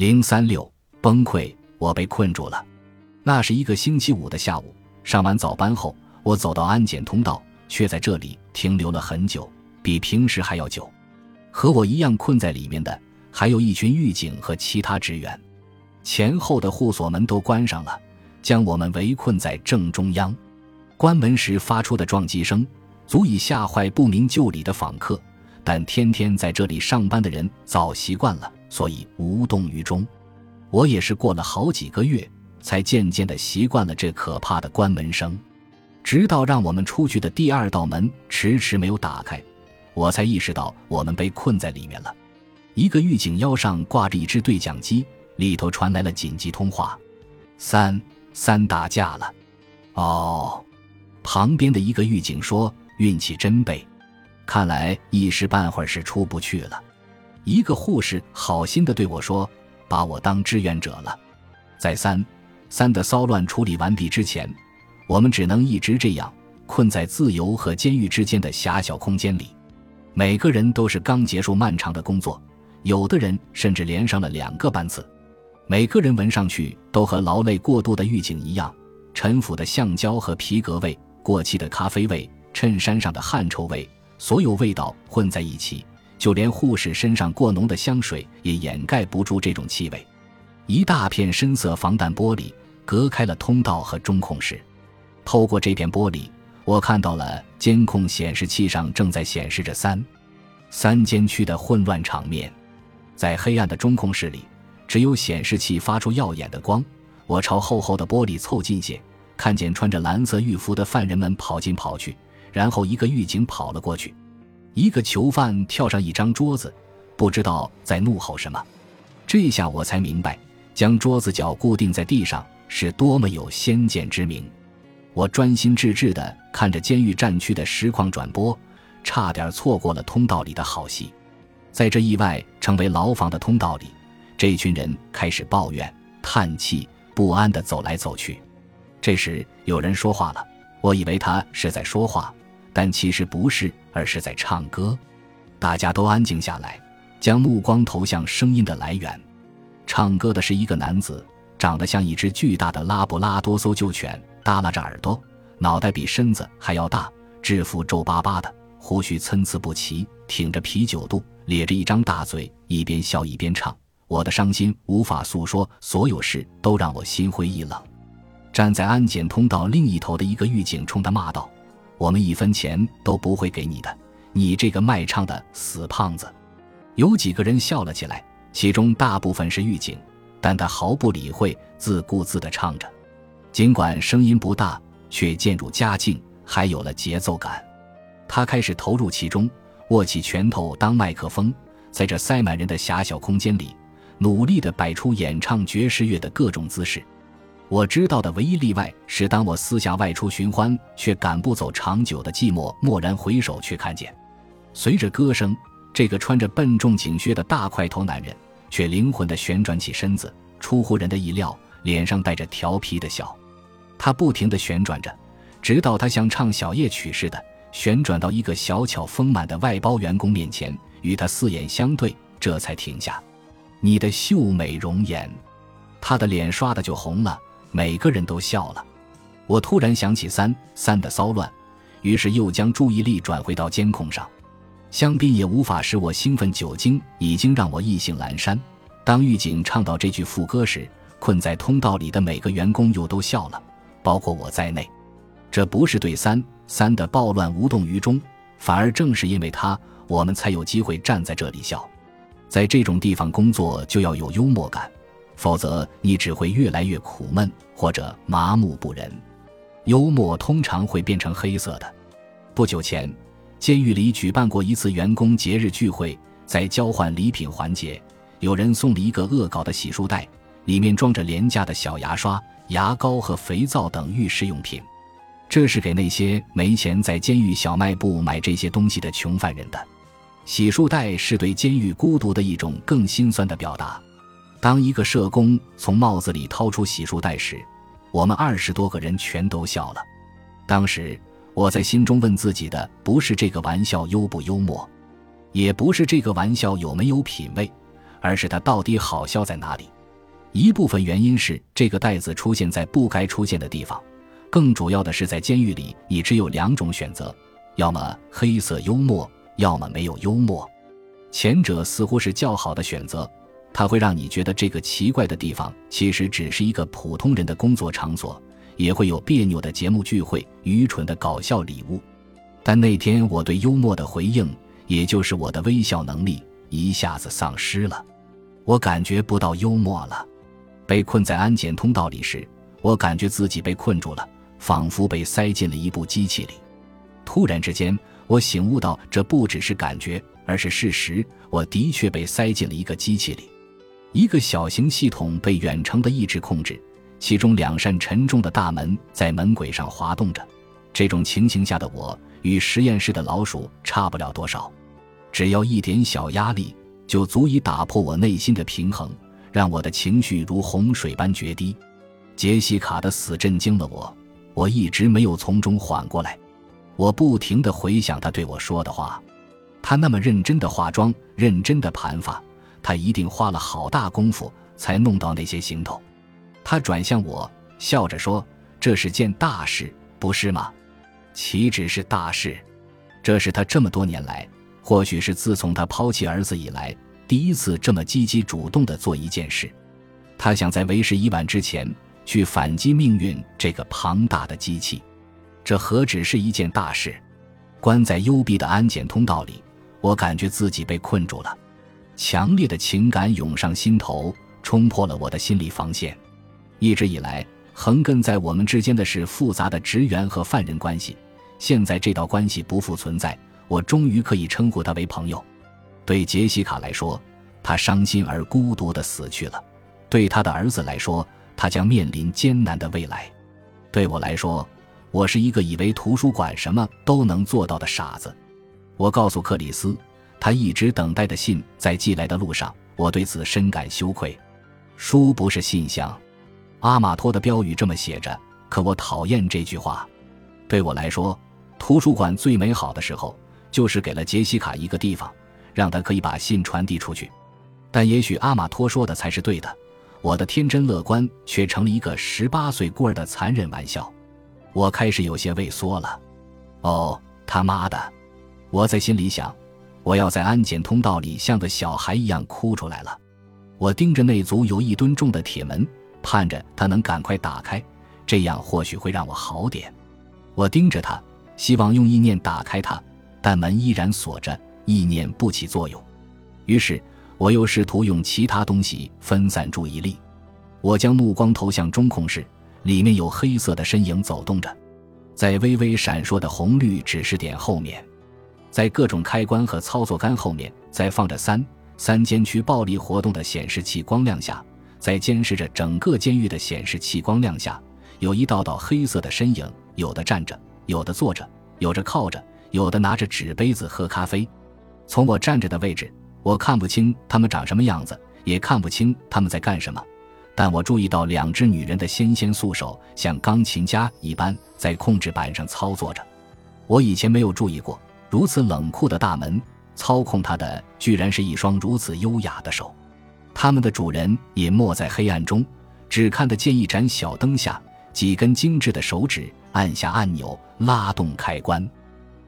零三六崩溃，我被困住了。那是一个星期五的下午，上完早班后，我走到安检通道，却在这里停留了很久，比平时还要久。和我一样困在里面的，还有一群狱警和其他职员。前后的护锁门都关上了，将我们围困在正中央。关门时发出的撞击声，足以吓坏不明就里的访客。但天天在这里上班的人早习惯了，所以无动于衷。我也是过了好几个月，才渐渐的习惯了这可怕的关门声。直到让我们出去的第二道门迟迟没有打开，我才意识到我们被困在里面了。一个狱警腰上挂着一只对讲机，里头传来了紧急通话：“三三打架了。”哦，旁边的一个狱警说：“运气真背。”看来一时半会儿是出不去了。一个护士好心的对我说：“把我当志愿者了。”在三三的骚乱处理完毕之前，我们只能一直这样困在自由和监狱之间的狭小空间里。每个人都是刚结束漫长的工作，有的人甚至连上了两个班次。每个人闻上去都和劳累过度的狱警一样：陈腐的橡胶和皮革味，过期的咖啡味，衬衫上的汗臭味。所有味道混在一起，就连护士身上过浓的香水也掩盖不住这种气味。一大片深色防弹玻璃隔开了通道和中控室。透过这片玻璃，我看到了监控显示器上正在显示着三三监区的混乱场面。在黑暗的中控室里，只有显示器发出耀眼的光。我朝厚厚的玻璃凑近些，看见穿着蓝色狱服的犯人们跑进跑去。然后，一个狱警跑了过去，一个囚犯跳上一张桌子，不知道在怒吼什么。这下我才明白，将桌子脚固定在地上是多么有先见之明。我专心致志地看着监狱战区的实况转播，差点错过了通道里的好戏。在这意外成为牢房的通道里，这群人开始抱怨、叹气、不安地走来走去。这时，有人说话了，我以为他是在说话。但其实不是，而是在唱歌。大家都安静下来，将目光投向声音的来源。唱歌的是一个男子，长得像一只巨大的拉布拉多搜救犬，耷拉着耳朵，脑袋比身子还要大，制服皱巴巴的，胡须参差不齐，挺着啤酒肚，咧着一张大嘴，一边笑一边唱：“我的伤心无法诉说，所有事都让我心灰意冷。”站在安检通道另一头的一个狱警冲他骂道。我们一分钱都不会给你的，你这个卖唱的死胖子！有几个人笑了起来，其中大部分是狱警，但他毫不理会，自顾自地唱着。尽管声音不大，却渐入佳境，还有了节奏感。他开始投入其中，握起拳头当麦克风，在这塞满人的狭小空间里，努力地摆出演唱爵士乐的各种姿势。我知道的唯一例外是，当我私下外出寻欢，却赶不走长久的寂寞，蓦然回首，却看见，随着歌声，这个穿着笨重警靴的大块头男人，却灵魂的旋转起身子，出乎人的意料，脸上带着调皮的笑。他不停地旋转着，直到他像唱小夜曲似的旋转到一个小巧丰满的外包员工面前，与他四眼相对，这才停下。你的秀美容颜，他的脸刷的就红了。每个人都笑了，我突然想起三三的骚乱，于是又将注意力转回到监控上。香槟也无法使我兴奋，酒精已经让我意兴阑珊。当狱警唱到这句副歌时，困在通道里的每个员工又都笑了，包括我在内。这不是对三三的暴乱无动于衷，反而正是因为他，我们才有机会站在这里笑。在这种地方工作，就要有幽默感。否则，你只会越来越苦闷或者麻木不仁。幽默通常会变成黑色的。不久前，监狱里举办过一次员工节日聚会，在交换礼品环节，有人送了一个恶搞的洗漱袋，里面装着廉价的小牙刷、牙膏和肥皂等浴室用品。这是给那些没钱在监狱小卖部买这些东西的穷犯人的。洗漱袋是对监狱孤独的一种更心酸的表达。当一个社工从帽子里掏出洗漱袋时，我们二十多个人全都笑了。当时我在心中问自己的不是这个玩笑幽不幽默，也不是这个玩笑有没有品味，而是它到底好笑在哪里。一部分原因是这个袋子出现在不该出现的地方，更主要的是在监狱里，你只有两种选择：要么黑色幽默，要么没有幽默。前者似乎是较好的选择，它会让你觉得这个奇怪的地方其实只是一个普通人的工作场所，也会有别扭的节目聚会、愚蠢的搞笑礼物。但那天我对幽默的回应，也就是我的微笑能力，一下子丧失了。我感觉不到幽默了。被困在安检通道里时，我感觉自己被困住了，仿佛被塞进了一部机器里。突然之间，我醒悟到，这不只是感觉，而是事实。我的确被塞进了一个机器里，一个小型系统被远程的意志控制，其中两扇沉重的大门在门轨上滑动着。这种情形下的我，与实验室的老鼠差不了多少。只要一点小压力，就足以打破我内心的平衡。让我的情绪如洪水般决堤，杰西卡的死震惊了我，我一直没有从中缓过来。我不停地回想他对我说的话，他那么认真的化妆，认真的盘发，他一定花了好大功夫才弄到那些行头。他转向我，笑着说：“这是件大事，不是吗？”岂止是大事，这是他这么多年来，或许是自从他抛弃儿子以来。第一次这么积极主动地做一件事，他想在为时已晚之前去反击命运这个庞大的机器。这何止是一件大事？关在幽闭的安检通道里，我感觉自己被困住了。强烈的情感涌上心头，冲破了我的心理防线。一直以来，横亘在我们之间的是复杂的职员和犯人关系。现在这道关系不复存在，我终于可以称呼他为朋友。对杰西卡来说，他伤心而孤独地死去了；对他的儿子来说，他将面临艰难的未来。对我来说，我是一个以为图书馆什么都能做到的傻子。我告诉克里斯，他一直等待的信在寄来的路上，我对此深感羞愧。书不是信箱，阿玛托的标语这么写着，可我讨厌这句话。对我来说，图书馆最美好的时候，就是给了杰西卡一个地方。让他可以把信传递出去，但也许阿玛托说的才是对的。我的天真乐观却成了一个十八岁孤儿的残忍玩笑。我开始有些畏缩了。哦，他妈的！我在心里想，我要在安检通道里像个小孩一样哭出来了。我盯着那足有一吨重的铁门，盼着它能赶快打开，这样或许会让我好点。我盯着它，希望用意念打开它，但门依然锁着。意念不起作用，于是我又试图用其他东西分散注意力。我将目光投向中控室，里面有黑色的身影走动着，在微微闪烁的红绿指示点后面，在各种开关和操作杆后面，在放着三三监区暴力活动的显示器光亮下，在监视着整个监狱的显示器光亮下，有一道道黑色的身影，有的站着，有的坐着，有着靠着，有的拿着纸杯子喝咖啡。从我站着的位置，我看不清他们长什么样子，也看不清他们在干什么。但我注意到两只女人的纤纤素手像钢琴家一般在控制板上操作着。我以前没有注意过，如此冷酷的大门，操控它的居然是一双如此优雅的手。他们的主人隐没在黑暗中，只看得见一盏小灯下几根精致的手指按下按钮，拉动开关。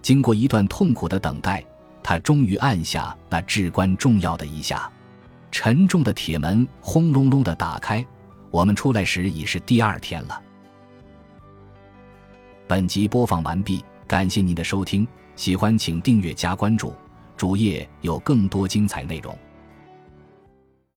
经过一段痛苦的等待。他终于按下那至关重要的一下，沉重的铁门轰隆隆的打开。我们出来时已是第二天了。本集播放完毕，感谢您的收听，喜欢请订阅加关注，主页有更多精彩内容。